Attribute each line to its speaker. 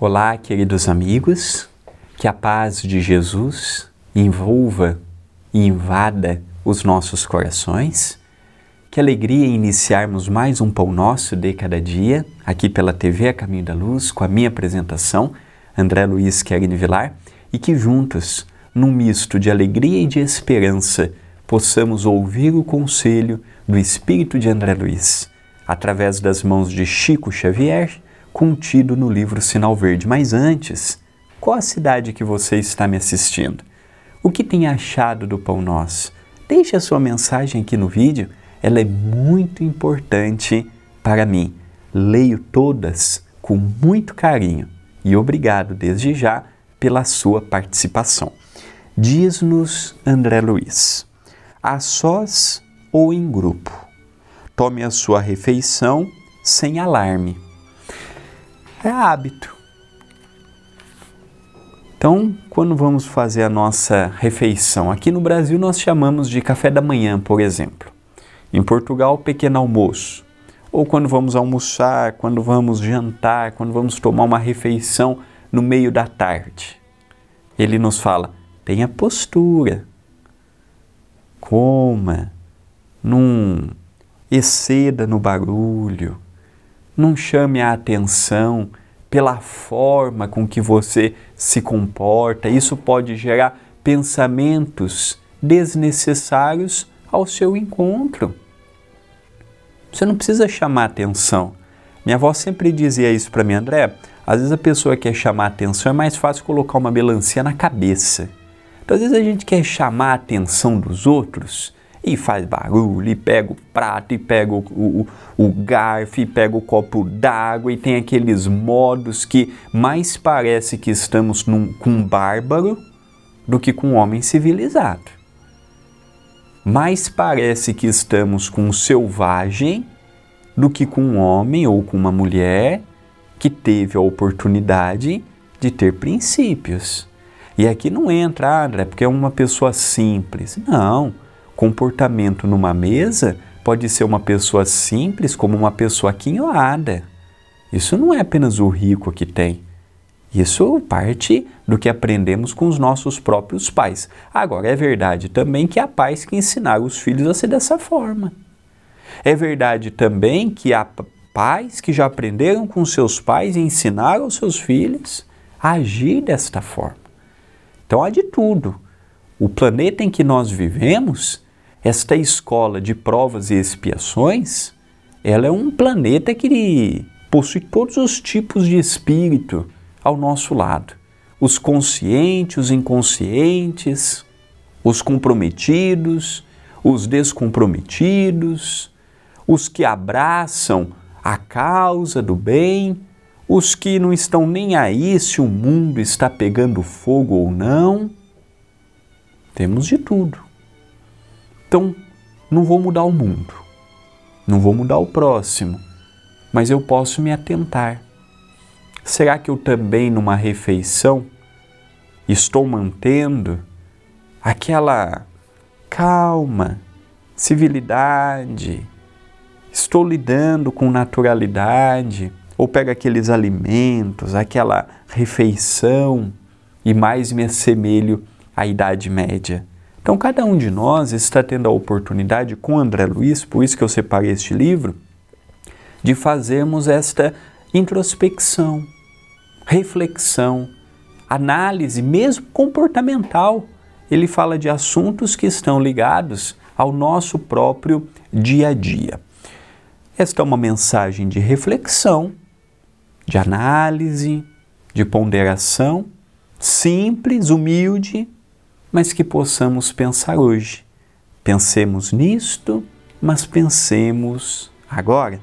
Speaker 1: Olá, queridos amigos, que a paz de Jesus envolva e invada os nossos corações. Que alegria iniciarmos mais um Pão Nosso de cada dia, aqui pela TV A Caminho da Luz, com a minha apresentação, André Luiz Querini Vilar, e que juntos, num misto de alegria e de esperança, possamos ouvir o conselho do Espírito de André Luiz, através das mãos de Chico Xavier contido no livro Sinal Verde. Mas antes, qual a cidade que você está me assistindo? O que tem achado do Pão Nosso? Deixe a sua mensagem aqui no vídeo, ela é muito importante para mim. Leio todas com muito carinho e obrigado desde já pela sua participação. Diz-nos André Luiz, a sós ou em grupo. Tome a sua refeição sem alarme é hábito. Então, quando vamos fazer a nossa refeição, aqui no Brasil nós chamamos de café da manhã, por exemplo. Em Portugal, pequeno almoço. Ou quando vamos almoçar, quando vamos jantar, quando vamos tomar uma refeição no meio da tarde. Ele nos fala: tenha postura, coma, não exceda no barulho não chame a atenção pela forma com que você se comporta. Isso pode gerar pensamentos desnecessários ao seu encontro. Você não precisa chamar atenção. Minha avó sempre dizia isso para mim, André. Às vezes a pessoa quer chamar atenção, é mais fácil colocar uma melancia na cabeça. Então, às vezes a gente quer chamar a atenção dos outros e faz barulho, e pega o prato, e pega o, o, o garfo, e pega o copo d'água, e tem aqueles modos que mais parece que estamos num, com um bárbaro do que com um homem civilizado. Mais parece que estamos com um selvagem do que com um homem ou com uma mulher que teve a oportunidade de ter princípios. E aqui não entra, ah, André, porque é uma pessoa simples. Não comportamento numa mesa pode ser uma pessoa simples como uma pessoa quinhoada. Isso não é apenas o rico que tem. Isso parte do que aprendemos com os nossos próprios pais. Agora, é verdade também que há pais que ensinaram os filhos a ser dessa forma. É verdade também que há pais que já aprenderam com seus pais e ensinaram aos seus filhos a agir desta forma. Então há de tudo. O planeta em que nós vivemos esta escola de provas e expiações, ela é um planeta que possui todos os tipos de espírito ao nosso lado. Os conscientes, os inconscientes, os comprometidos, os descomprometidos, os que abraçam a causa do bem, os que não estão nem aí se o mundo está pegando fogo ou não. Temos de tudo. Então, não vou mudar o mundo, não vou mudar o próximo, mas eu posso me atentar. Será que eu também, numa refeição, estou mantendo aquela calma, civilidade? Estou lidando com naturalidade? Ou pego aqueles alimentos, aquela refeição e mais me assemelho à Idade Média? Então, cada um de nós está tendo a oportunidade, com André Luiz, por isso que eu separei este livro, de fazermos esta introspecção, reflexão, análise, mesmo comportamental. Ele fala de assuntos que estão ligados ao nosso próprio dia a dia. Esta é uma mensagem de reflexão, de análise, de ponderação, simples, humilde, mas que possamos pensar hoje. Pensemos nisto, mas pensemos agora.